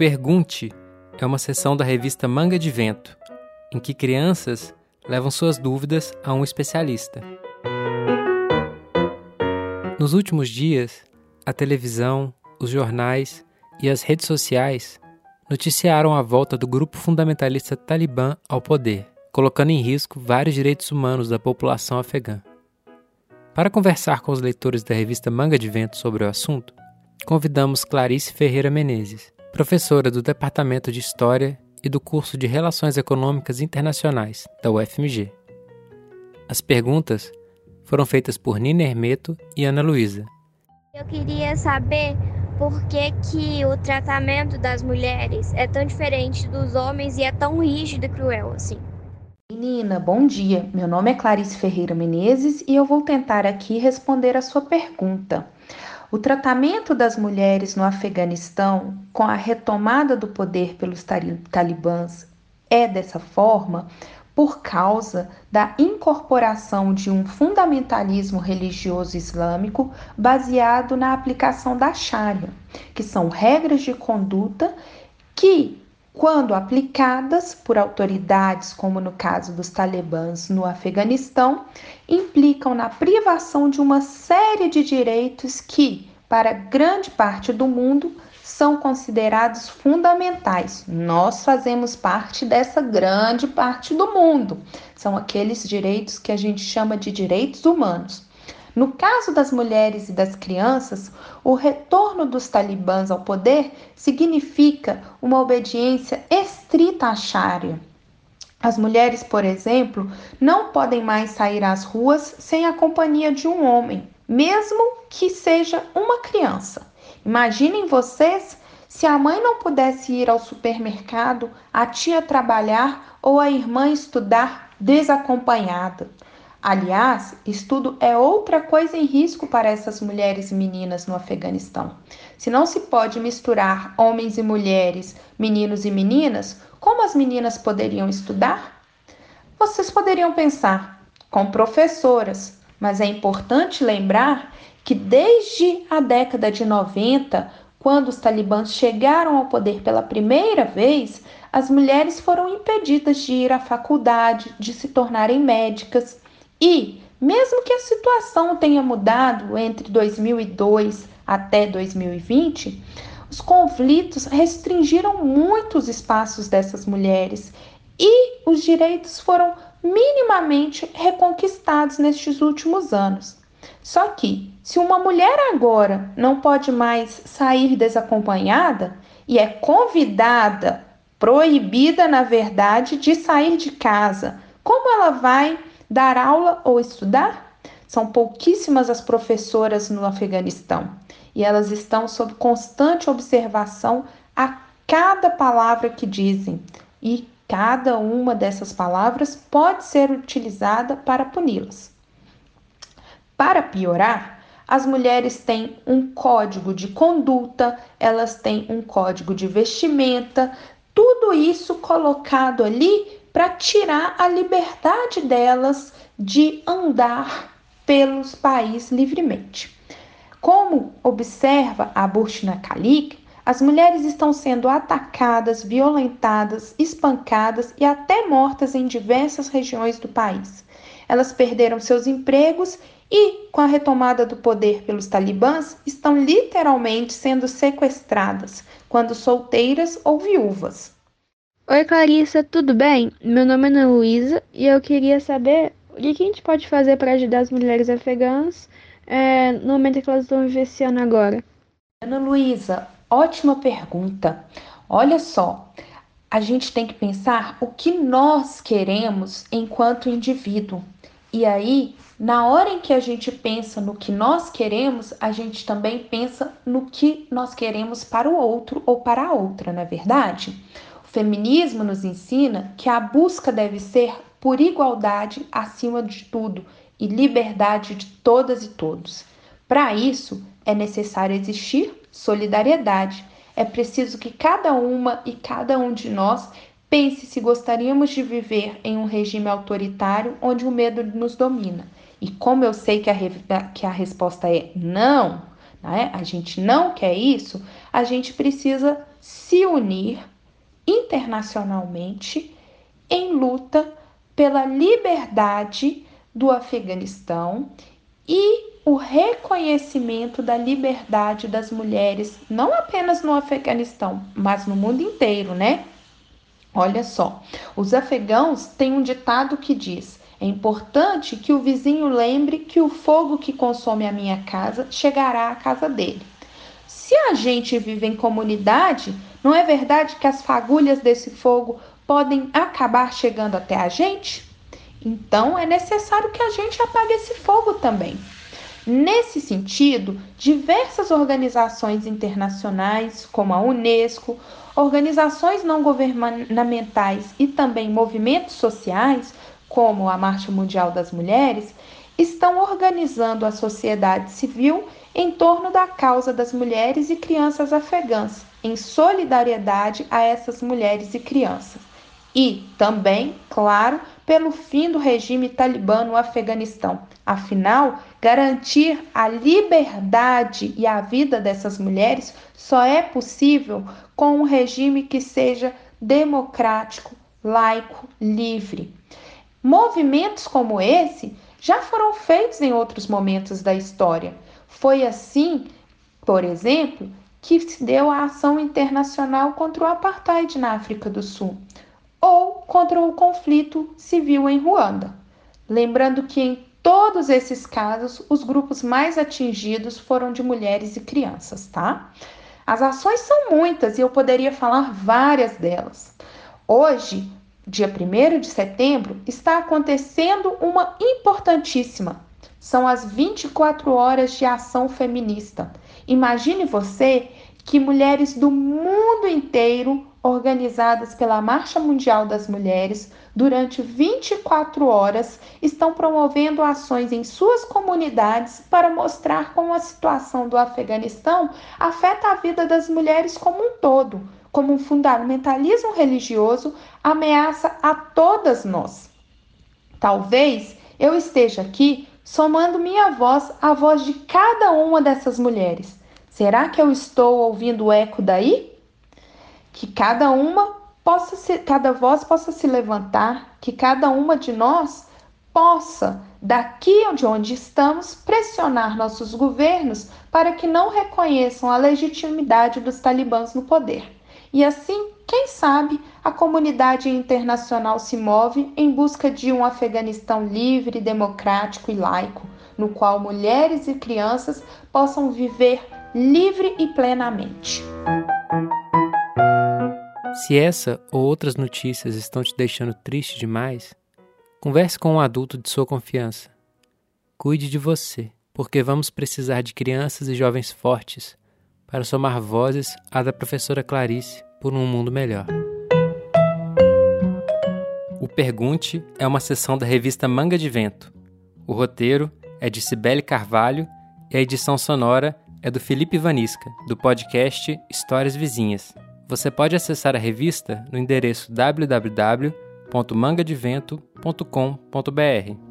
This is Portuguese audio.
Pergunte é uma sessão da revista Manga de Vento, em que crianças levam suas dúvidas a um especialista. Nos últimos dias, a televisão, os jornais e as redes sociais noticiaram a volta do grupo fundamentalista Talibã ao poder, colocando em risco vários direitos humanos da população afegã. Para conversar com os leitores da revista Manga de Vento sobre o assunto, convidamos Clarice Ferreira Menezes, professora do Departamento de História e do curso de Relações Econômicas Internacionais da UFMG. As perguntas foram feitas por Nina Hermeto e Ana Luísa. Eu queria saber por que, que o tratamento das mulheres é tão diferente dos homens e é tão rígido e cruel assim. Menina, bom dia. Meu nome é Clarice Ferreira Menezes e eu vou tentar aqui responder a sua pergunta. O tratamento das mulheres no Afeganistão, com a retomada do poder pelos talibãs, é dessa forma por causa da incorporação de um fundamentalismo religioso islâmico baseado na aplicação da Sharia, que são regras de conduta que, quando aplicadas por autoridades, como no caso dos talibãs no Afeganistão, implicam na privação de uma série de direitos que, para grande parte do mundo, são considerados fundamentais. Nós fazemos parte dessa grande parte do mundo. São aqueles direitos que a gente chama de direitos humanos. No caso das mulheres e das crianças, o retorno dos talibãs ao poder significa uma obediência estrita à Sharia. As mulheres, por exemplo, não podem mais sair às ruas sem a companhia de um homem, mesmo que seja uma criança. Imaginem vocês se a mãe não pudesse ir ao supermercado, a tia trabalhar ou a irmã estudar desacompanhada. Aliás, estudo é outra coisa em risco para essas mulheres e meninas no Afeganistão. Se não se pode misturar homens e mulheres, meninos e meninas, como as meninas poderiam estudar? Vocês poderiam pensar com professoras, mas é importante lembrar que desde a década de 90, quando os talibãs chegaram ao poder pela primeira vez, as mulheres foram impedidas de ir à faculdade, de se tornarem médicas e, mesmo que a situação tenha mudado entre 2002 até 2020, os conflitos restringiram muitos espaços dessas mulheres e os direitos foram minimamente reconquistados nestes últimos anos. Só que, se uma mulher agora não pode mais sair desacompanhada e é convidada, proibida na verdade, de sair de casa, como ela vai dar aula ou estudar? São pouquíssimas as professoras no Afeganistão e elas estão sob constante observação a cada palavra que dizem e cada uma dessas palavras pode ser utilizada para puni-las. Para piorar, as mulheres têm um código de conduta, elas têm um código de vestimenta, tudo isso colocado ali para tirar a liberdade delas de andar pelos países livremente. Como observa a Burkina Khalik, as mulheres estão sendo atacadas, violentadas, espancadas e até mortas em diversas regiões do país. Elas perderam seus empregos e, com a retomada do poder pelos talibãs, estão literalmente sendo sequestradas, quando solteiras ou viúvas. Oi, Clarissa, tudo bem? Meu nome é Ana Luísa e eu queria saber o que a gente pode fazer para ajudar as mulheres afegãs é, no momento em que elas estão vivenciando agora. Ana Luísa, ótima pergunta. Olha só, a gente tem que pensar o que nós queremos enquanto indivíduo. E aí, na hora em que a gente pensa no que nós queremos, a gente também pensa no que nós queremos para o outro ou para a outra, não é verdade? Feminismo nos ensina que a busca deve ser por igualdade acima de tudo e liberdade de todas e todos. Para isso, é necessário existir solidariedade. É preciso que cada uma e cada um de nós pense se gostaríamos de viver em um regime autoritário onde o medo nos domina. E como eu sei que a, que a resposta é não, né? a gente não quer isso, a gente precisa se unir internacionalmente em luta pela liberdade do Afeganistão e o reconhecimento da liberdade das mulheres, não apenas no Afeganistão, mas no mundo inteiro, né? Olha só, os afegãos têm um ditado que diz: é importante que o vizinho lembre que o fogo que consome a minha casa chegará à casa dele. Se a gente vive em comunidade, não é verdade que as fagulhas desse fogo podem acabar chegando até a gente? Então é necessário que a gente apague esse fogo também. Nesse sentido, diversas organizações internacionais, como a Unesco, organizações não governamentais e também movimentos sociais, como a Marcha Mundial das Mulheres, estão organizando a sociedade civil em torno da causa das mulheres e crianças afegãs, em solidariedade a essas mulheres e crianças. E também, claro, pelo fim do regime talibã no Afeganistão. Afinal, garantir a liberdade e a vida dessas mulheres só é possível com um regime que seja democrático, laico, livre. Movimentos como esse já foram feitos em outros momentos da história. Foi assim, por exemplo, que se deu a ação internacional contra o apartheid na África do Sul ou contra o conflito civil em Ruanda. Lembrando que em todos esses casos os grupos mais atingidos foram de mulheres e crianças, tá? As ações são muitas e eu poderia falar várias delas. Hoje, dia 1 de setembro, está acontecendo uma importantíssima. São as 24 horas de ação feminista. Imagine você que mulheres do mundo inteiro, organizadas pela Marcha Mundial das Mulheres, durante 24 horas, estão promovendo ações em suas comunidades para mostrar como a situação do Afeganistão afeta a vida das mulheres como um todo como um fundamentalismo religioso ameaça a todas nós. Talvez eu esteja aqui somando minha voz à voz de cada uma dessas mulheres. Será que eu estou ouvindo o eco daí? Que cada uma possa se, cada voz possa se levantar, que cada uma de nós possa, daqui de onde estamos, pressionar nossos governos para que não reconheçam a legitimidade dos talibãs no poder. E assim, quem sabe, a comunidade internacional se move em busca de um Afeganistão livre, democrático e laico, no qual mulheres e crianças possam viver livre e plenamente. Se essa ou outras notícias estão te deixando triste demais, converse com um adulto de sua confiança. Cuide de você, porque vamos precisar de crianças e jovens fortes para somar vozes à da professora Clarice por um mundo melhor. O Pergunte é uma sessão da revista Manga de Vento. O roteiro é de Cibele Carvalho e a edição sonora é do Felipe Vanisca, do podcast Histórias Vizinhas. Você pode acessar a revista no endereço www.mangadevento.com.br.